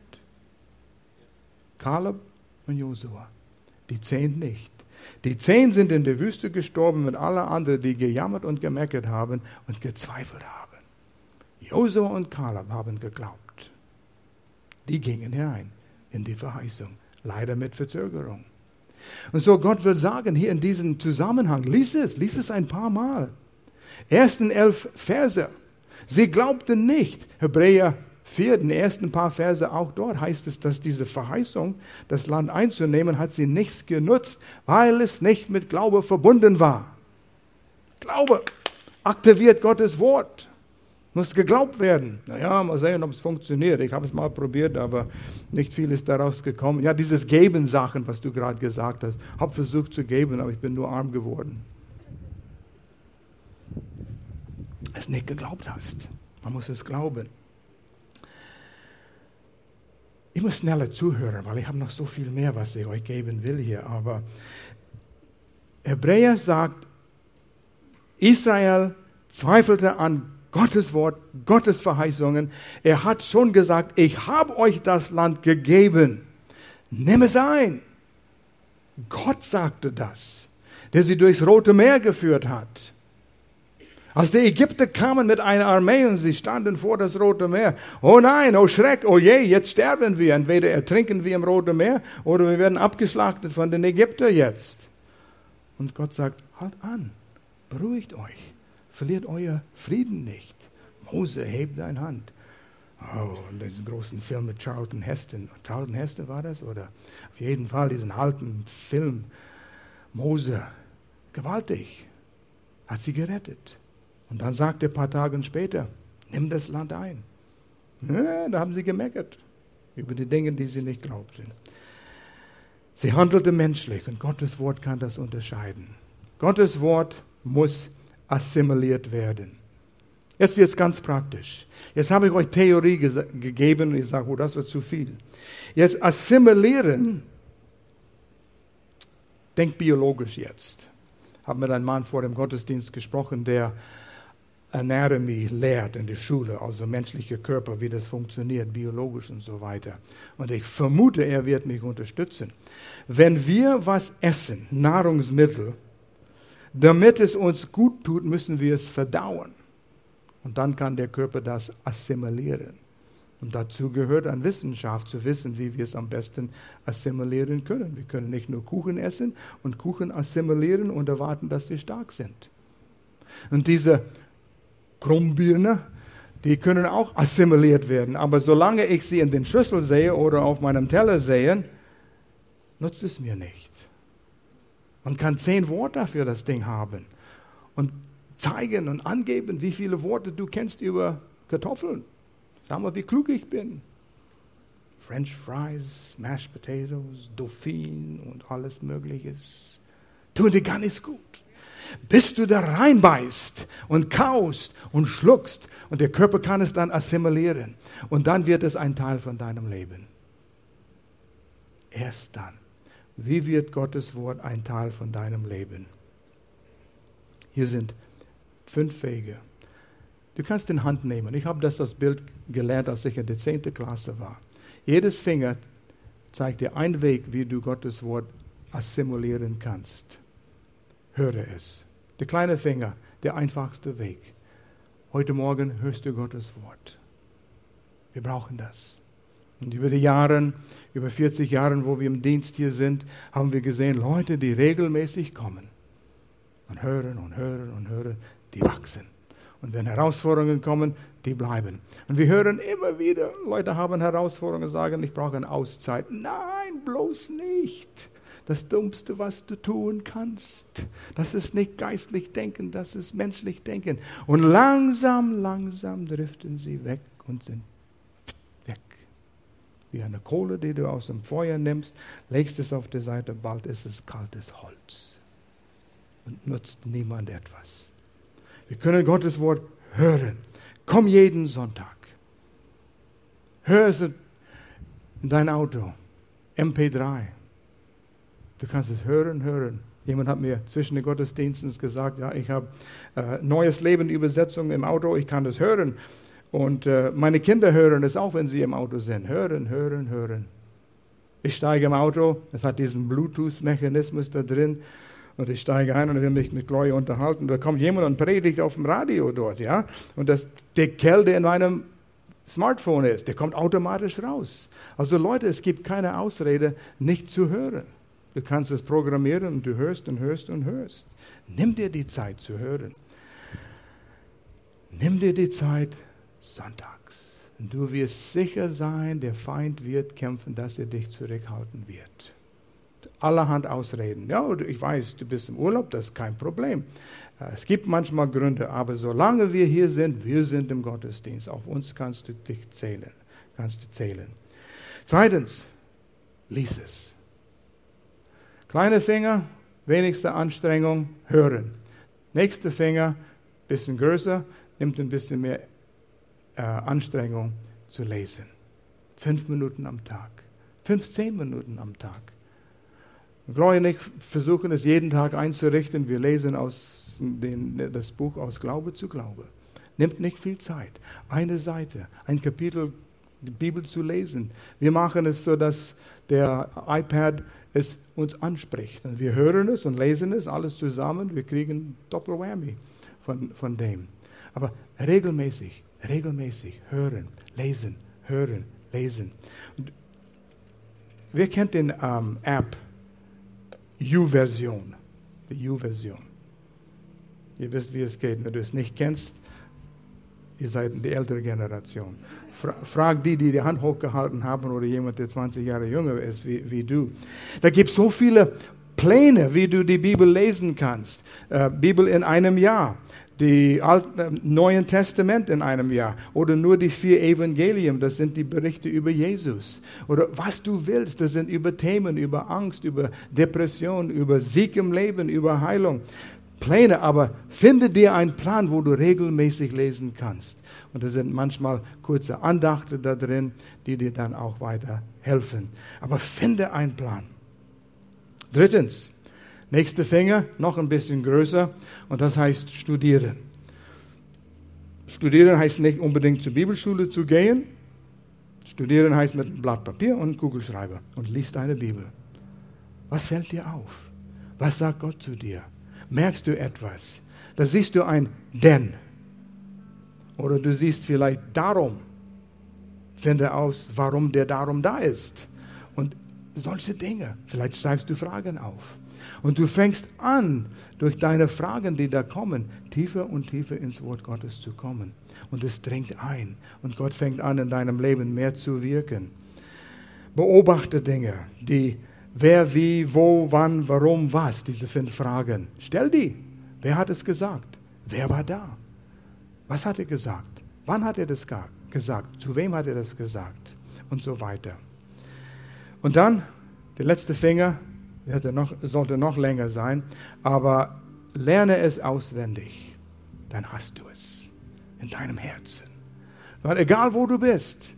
Speaker 1: Kaleb und Josua. Die zehn nicht. Die zehn sind in der Wüste gestorben mit alle anderen, die gejammert und gemeckert haben und gezweifelt haben. Josua und Kaleb haben geglaubt. Die gingen hinein in die Verheißung, leider mit Verzögerung. Und so Gott will sagen, hier in diesem Zusammenhang, lies es, lies es ein paar Mal ersten elf Verse. Sie glaubten nicht. Hebräer 4, den ersten paar Verse, auch dort heißt es, dass diese Verheißung, das Land einzunehmen, hat sie nichts genutzt, weil es nicht mit Glaube verbunden war. Glaube aktiviert Gottes Wort. Muss geglaubt werden. Naja, mal sehen, ob es funktioniert. Ich habe es mal probiert, aber nicht viel ist daraus gekommen. Ja, dieses Geben-Sachen, was du gerade gesagt hast. Habe versucht zu geben, aber ich bin nur arm geworden. es nicht geglaubt hast. Man muss es glauben. Ich muss schneller zuhören, weil ich habe noch so viel mehr, was ich euch geben will hier. Aber Hebräer sagt, Israel zweifelte an Gottes Wort, Gottes Verheißungen. Er hat schon gesagt, ich habe euch das Land gegeben. Nimm es ein. Gott sagte das, der sie durchs Rote Meer geführt hat. Als die Ägypter kamen mit einer Armee und sie standen vor das Rote Meer. Oh nein, oh Schreck, oh je, jetzt sterben wir. Entweder ertrinken wir im Roten Meer oder wir werden abgeschlachtet von den Ägyptern jetzt. Und Gott sagt, halt an, beruhigt euch, verliert euer Frieden nicht. Mose, hebt deine Hand. Oh, und diesen großen Film mit Charlton Heston. Charlton Heston war das? Oder auf jeden Fall diesen alten Film. Mose, gewaltig, hat sie gerettet. Und dann sagt er ein paar Tage später, nimm das Land ein. Ja, da haben sie gemeckert über die Dinge, die sie nicht glaubten. Sie handelte menschlich und Gottes Wort kann das unterscheiden. Gottes Wort muss assimiliert werden. Jetzt wird es ganz praktisch. Jetzt habe ich euch Theorie gegeben und ich sage, oh, das wird zu viel. Jetzt assimilieren, denkt biologisch jetzt. habe mit einem Mann vor dem Gottesdienst gesprochen, der Anatomie lehrt in der Schule, also menschliche Körper, wie das funktioniert, biologisch und so weiter. Und ich vermute, er wird mich unterstützen. Wenn wir was essen, Nahrungsmittel, damit es uns gut tut, müssen wir es verdauen. Und dann kann der Körper das assimilieren. Und dazu gehört an Wissenschaft zu wissen, wie wir es am besten assimilieren können. Wir können nicht nur Kuchen essen und Kuchen assimilieren und erwarten, dass wir stark sind. Und diese Krummbirne, die können auch assimiliert werden. Aber solange ich sie in den Schüssel sehe oder auf meinem Teller sehe, nutzt es mir nicht. Man kann zehn Worte für das Ding haben und zeigen und angeben, wie viele Worte du kennst über Kartoffeln. Sag mal, wie klug ich bin. French Fries, Mashed Potatoes, Dauphine und alles Mögliche. Tun dir gar nichts gut bis du da reinbeißt und kaust und schluckst und der Körper kann es dann assimilieren und dann wird es ein Teil von deinem Leben. Erst dann. Wie wird Gottes Wort ein Teil von deinem Leben? Hier sind fünf Wege. Du kannst in Hand nehmen. Ich habe das als Bild gelernt, als ich in der 10. Klasse war. Jedes Finger zeigt dir einen Weg, wie du Gottes Wort assimilieren kannst höre es. Der kleine Finger, der einfachste Weg. Heute Morgen hörst du Gottes Wort. Wir brauchen das. Und über die Jahre, über 40 Jahre, wo wir im Dienst hier sind, haben wir gesehen, Leute, die regelmäßig kommen und hören und hören und hören, die wachsen. Und wenn Herausforderungen kommen, die bleiben. Und wir hören immer wieder, Leute haben Herausforderungen, sagen, ich brauche eine Auszeit. Nein, bloß nicht das Dummste, was du tun kannst. Das ist nicht geistlich denken, das ist menschlich denken. Und langsam, langsam driften sie weg und sind. Wie eine Kohle, die du aus dem Feuer nimmst, legst es auf die Seite, bald ist es kaltes Holz und nutzt niemand etwas. Wir können Gottes Wort hören. Komm jeden Sonntag. Hör es in dein Auto. MP3. Du kannst es hören, hören. Jemand hat mir zwischen den Gottesdiensten gesagt, ja, ich habe äh, Neues Leben Übersetzung im Auto, ich kann das hören. Und äh, meine Kinder hören es auch, wenn sie im Auto sind. Hören, hören, hören. Ich steige im Auto, es hat diesen Bluetooth-Mechanismus da drin. Und ich steige ein und will mich mit Gloria unterhalten. Da kommt jemand und predigt auf dem Radio dort, ja. Und das, der Kerl, der in meinem Smartphone ist, der kommt automatisch raus. Also Leute, es gibt keine Ausrede, nicht zu hören. Du kannst es programmieren und du hörst und hörst und hörst. Nimm dir die Zeit zu hören. Nimm dir die Zeit sonntags. Du wirst sicher sein, der Feind wird kämpfen, dass er dich zurückhalten wird. Allerhand Ausreden. Ja, ich weiß, du bist im Urlaub, das ist kein Problem. Äh, es gibt manchmal Gründe, aber solange wir hier sind, wir sind im Gottesdienst. Auf uns kannst du dich zählen. Kannst du zählen. Zweitens, lies es. Kleine Finger, wenigste Anstrengung, hören. Nächste Finger, bisschen größer, nimmt ein bisschen mehr äh, Anstrengung zu lesen. Fünf Minuten am Tag. 15 Minuten am Tag. Gloria und ich versuchen es jeden Tag einzurichten. Wir lesen aus den, das Buch aus Glaube zu Glaube. Nimmt nicht viel Zeit. Eine Seite, ein Kapitel die Bibel zu lesen. Wir machen es so, dass der iPad es uns anspricht. Und wir hören es und lesen es alles zusammen. Wir kriegen Doppel-Whammy von, von dem. Aber regelmäßig, regelmäßig hören, lesen, hören, lesen. Und wer kennt den ähm, App U-Version? Die U-Version. Ihr wisst, wie es geht. Wenn du es nicht kennst, ihr seid die ältere Generation. Frag die, die die Hand hochgehalten haben oder jemand, der 20 Jahre jünger ist wie, wie du. Da gibt es so viele Pläne, wie du die Bibel lesen kannst. Äh, Bibel in einem Jahr, die Alten, äh, Neuen Testament in einem Jahr oder nur die vier Evangelien, das sind die Berichte über Jesus. Oder was du willst, das sind über Themen, über Angst, über Depression, über Sieg im Leben, über Heilung. Pläne, aber finde dir einen Plan, wo du regelmäßig lesen kannst. Und da sind manchmal kurze Andachte da drin, die dir dann auch weiter helfen. Aber finde einen Plan. Drittens, Nächste Finger, noch ein bisschen größer, und das heißt studieren. Studieren heißt nicht unbedingt zur Bibelschule zu gehen. Studieren heißt mit einem Blatt Papier und Kugelschreiber und liest deine Bibel. Was fällt dir auf? Was sagt Gott zu dir? Merkst du etwas? Da siehst du ein Denn. Oder du siehst vielleicht darum. Finde aus, warum der darum da ist. Und solche Dinge. Vielleicht schreibst du Fragen auf. Und du fängst an, durch deine Fragen, die da kommen, tiefer und tiefer ins Wort Gottes zu kommen. Und es dringt ein. Und Gott fängt an, in deinem Leben mehr zu wirken. Beobachte Dinge, die wer, wie, wo, wann, warum, was, diese fünf Fragen. Stell die. Wer hat es gesagt? Wer war da? Was hat er gesagt? Wann hat er das gesagt? Zu wem hat er das gesagt? Und so weiter. Und dann, der letzte Finger, noch, sollte noch länger sein, aber lerne es auswendig, dann hast du es in deinem Herzen. Weil egal wo du bist,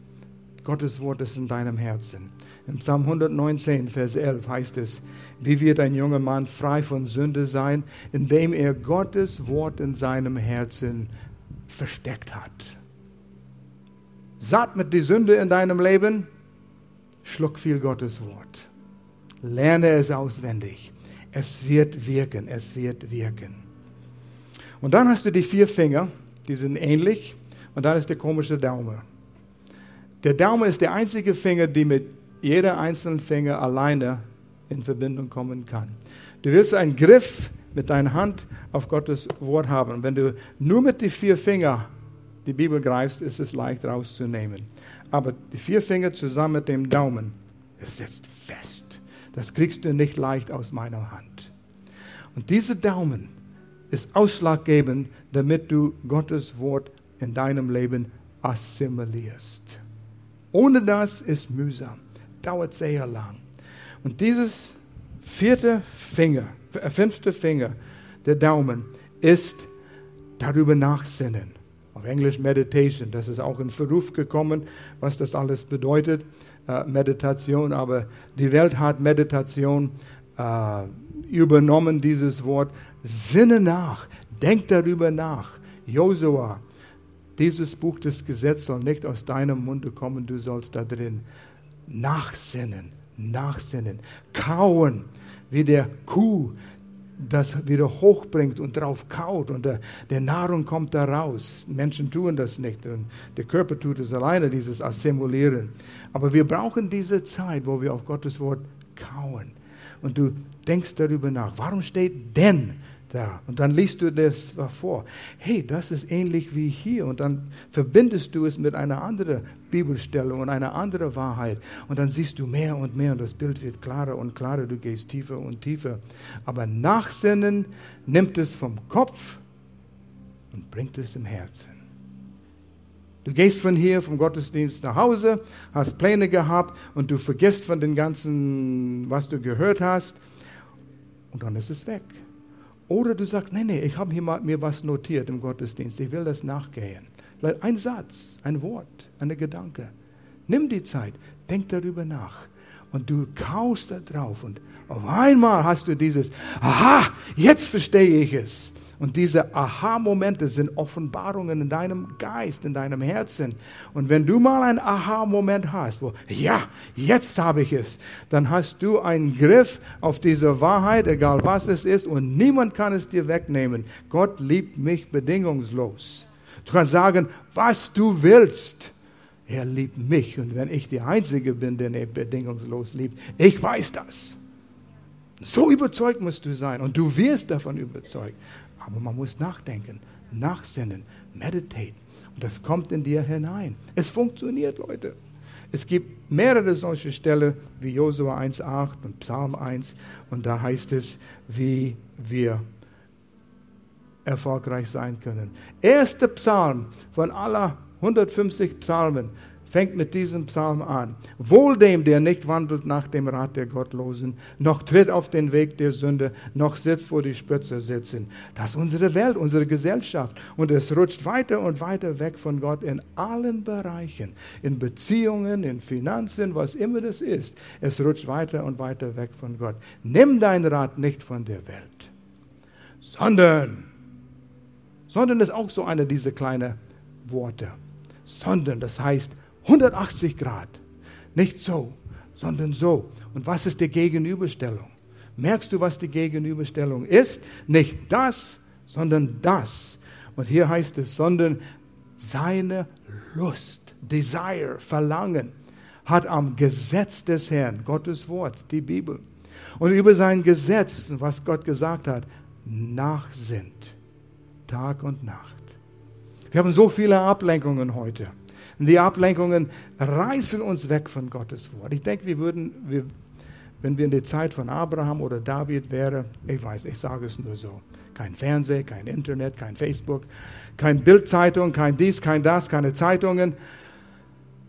Speaker 1: Gottes Wort ist in deinem Herzen. Im Psalm 119, Vers 11 heißt es, wie wird ein junger Mann frei von Sünde sein, indem er Gottes Wort in seinem Herzen versteckt hat. Satt mit die Sünde in deinem Leben, schluck viel Gottes Wort. Lerne es auswendig. Es wird wirken, es wird wirken. Und dann hast du die vier Finger, die sind ähnlich, und dann ist der komische Daumen. Der Daumen ist der einzige Finger, der mit jeder einzelnen Finger alleine in Verbindung kommen kann. Du willst einen Griff mit deiner Hand auf Gottes Wort haben. Wenn du nur mit den vier Fingern die Bibel greifst, ist es leicht rauszunehmen. Aber die vier Finger zusammen mit dem Daumen, es setzt fest. Das kriegst du nicht leicht aus meiner Hand. Und dieser Daumen ist ausschlaggebend, damit du Gottes Wort in deinem Leben assimilierst. Ohne das ist mühsam, dauert sehr lang. Und dieses vierte Finger, äh, fünfte Finger, der Daumen, ist darüber nachsinnen. Auf Englisch Meditation, das ist auch in Verruf gekommen, was das alles bedeutet äh, Meditation, aber die Welt hat Meditation äh, übernommen, dieses Wort. Sinne nach, denk darüber nach. Josua, dieses Buch des Gesetzes soll nicht aus deinem Munde kommen, du sollst da drin nachsinnen, nachsinnen, kauen, wie der Kuh das wieder hochbringt und drauf kaut und der, der, Nahrung kommt da raus. Menschen tun das nicht und der Körper tut es alleine, dieses Assimilieren. Aber wir brauchen diese Zeit, wo wir auf Gottes Wort kauen. Und du denkst darüber nach. Warum steht denn da. Und dann liest du das vor. Hey, das ist ähnlich wie hier. Und dann verbindest du es mit einer anderen Bibelstelle und einer anderen Wahrheit. Und dann siehst du mehr und mehr und das Bild wird klarer und klarer. Du gehst tiefer und tiefer. Aber Nachsinnen nimmt es vom Kopf und bringt es im Herzen. Du gehst von hier, vom Gottesdienst nach Hause, hast Pläne gehabt und du vergisst von dem ganzen, was du gehört hast. Und dann ist es weg. Oder du sagst, nee, nee, ich habe hier mal, mir was notiert im Gottesdienst, ich will das nachgehen. Vielleicht ein Satz, ein Wort, eine Gedanke. Nimm die Zeit, denk darüber nach. Und du kaust da drauf und auf einmal hast du dieses, aha, jetzt verstehe ich es. Und diese Aha-Momente sind Offenbarungen in deinem Geist, in deinem Herzen. Und wenn du mal einen Aha-Moment hast, wo, ja, jetzt habe ich es, dann hast du einen Griff auf diese Wahrheit, egal was es ist, und niemand kann es dir wegnehmen. Gott liebt mich bedingungslos. Du kannst sagen, was du willst. Er liebt mich. Und wenn ich die Einzige bin, den er bedingungslos liebt, ich weiß das. So überzeugt musst du sein und du wirst davon überzeugt. Aber man muss nachdenken, nachsinnen, meditate. Und das kommt in dir hinein. Es funktioniert, Leute. Es gibt mehrere solche Stellen wie Josua 1,8 und Psalm 1. Und da heißt es, wie wir erfolgreich sein können. Erster Psalm von aller 150 Psalmen fängt mit diesem Psalm an. Wohl dem, der nicht wandelt nach dem Rat der Gottlosen, noch tritt auf den Weg der Sünde, noch sitzt, wo die Spitze sitzen. Das ist unsere Welt, unsere Gesellschaft. Und es rutscht weiter und weiter weg von Gott in allen Bereichen. In Beziehungen, in Finanzen, was immer das ist. Es rutscht weiter und weiter weg von Gott. Nimm dein Rat nicht von der Welt, sondern, sondern ist auch so einer dieser kleinen Worte. Sondern, das heißt, 180 Grad. Nicht so, sondern so. Und was ist die Gegenüberstellung? Merkst du, was die Gegenüberstellung ist? Nicht das, sondern das. Und hier heißt es, sondern seine Lust, Desire, Verlangen hat am Gesetz des Herrn, Gottes Wort, die Bibel, und über sein Gesetz, was Gott gesagt hat, nachsinnt, Tag und Nacht. Wir haben so viele Ablenkungen heute. Und die Ablenkungen reißen uns weg von Gottes Wort. Ich denke, wir würden, wir, wenn wir in der Zeit von Abraham oder David wären, ich weiß, ich sage es nur so, kein Fernsehen, kein Internet, kein Facebook, kein Bildzeitung, kein dies, kein das, keine Zeitungen.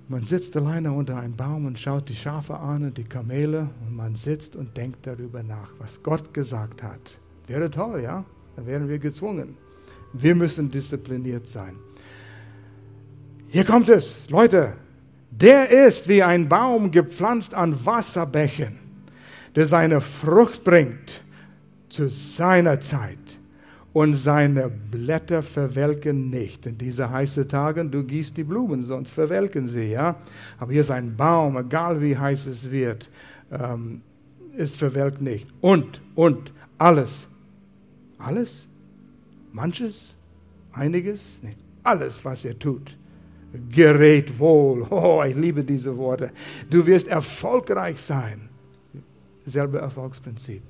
Speaker 1: Man sitzt alleine unter einem Baum und schaut die Schafe an und die Kamele und man sitzt und denkt darüber nach, was Gott gesagt hat. Wäre toll, ja? Da wären wir gezwungen. Wir müssen diszipliniert sein. Hier kommt es, Leute. Der ist wie ein Baum gepflanzt an Wasserbächen, der seine Frucht bringt zu seiner Zeit und seine Blätter verwelken nicht. In diese heißen Tagen, du gießt die Blumen, sonst verwelken sie, ja. Aber hier ist ein Baum, egal wie heiß es wird, ähm, es verwelkt nicht. Und, und, alles. Alles? Manches? Einiges? Nee, alles, was er tut gerät wohl. Oh, ich liebe diese Worte. Du wirst erfolgreich sein. Selbe Erfolgsprinzip.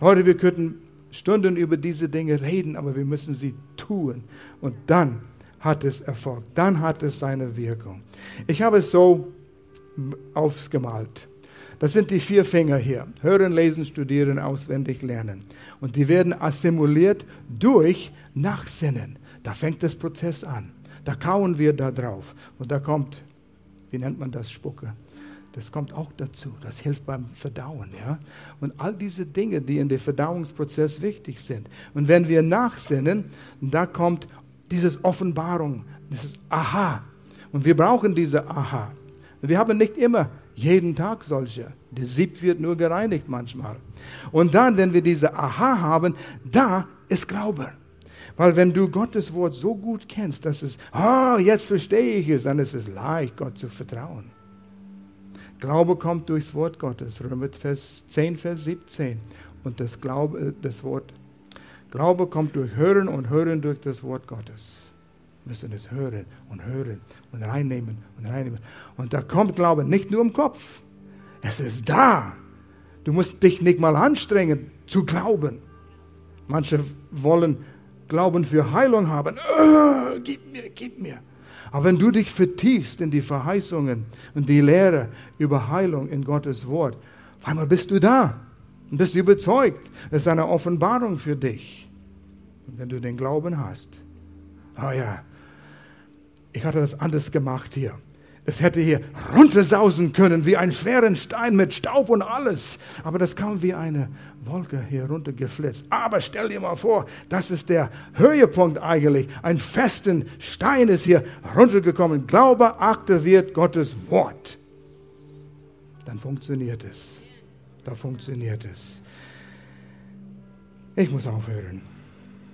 Speaker 1: Leute, wir könnten Stunden über diese Dinge reden, aber wir müssen sie tun. Und dann hat es Erfolg. Dann hat es seine Wirkung. Ich habe es so aufgemalt. Das sind die vier Finger hier. Hören, lesen, studieren, auswendig lernen. Und die werden assimiliert durch Nachsinnen. Da fängt das Prozess an. Da kauen wir da drauf. Und da kommt, wie nennt man das, Spucke. Das kommt auch dazu. Das hilft beim Verdauen. Ja? Und all diese Dinge, die in dem Verdauungsprozess wichtig sind. Und wenn wir nachsinnen, da kommt diese Offenbarung, dieses Aha. Und wir brauchen diese Aha. Wir haben nicht immer jeden Tag solche. Der Sieb wird nur gereinigt manchmal. Und dann, wenn wir diese Aha haben, da ist Glaube. Weil wenn du Gottes Wort so gut kennst, dass es, oh, jetzt verstehe ich es, dann ist es leicht, Gott zu vertrauen. Glaube kommt durchs Wort Gottes. Römer 10, Vers 17. Und das, Glaube, das Wort, Glaube kommt durch Hören und Hören durch das Wort Gottes. Wir müssen es hören und hören und reinnehmen und reinnehmen. Und da kommt Glaube nicht nur im Kopf. Es ist da. Du musst dich nicht mal anstrengen zu glauben. Manche wollen Glauben für Heilung haben. Oh, gib mir, gib mir. Aber wenn du dich vertiefst in die Verheißungen und die Lehre über Heilung in Gottes Wort, auf einmal bist du da und bist überzeugt. Das ist eine Offenbarung für dich. Und wenn du den Glauben hast, oh ja, ich hatte das anders gemacht hier. Es hätte hier runtersausen können wie einen schweren Stein mit Staub und alles. Aber das kam wie eine Wolke hier runtergeflitzt. Aber stell dir mal vor, das ist der Höhepunkt eigentlich. Ein festen Stein ist hier runtergekommen. Glaube aktiviert Gottes Wort. Dann funktioniert es. Da funktioniert es. Ich muss aufhören.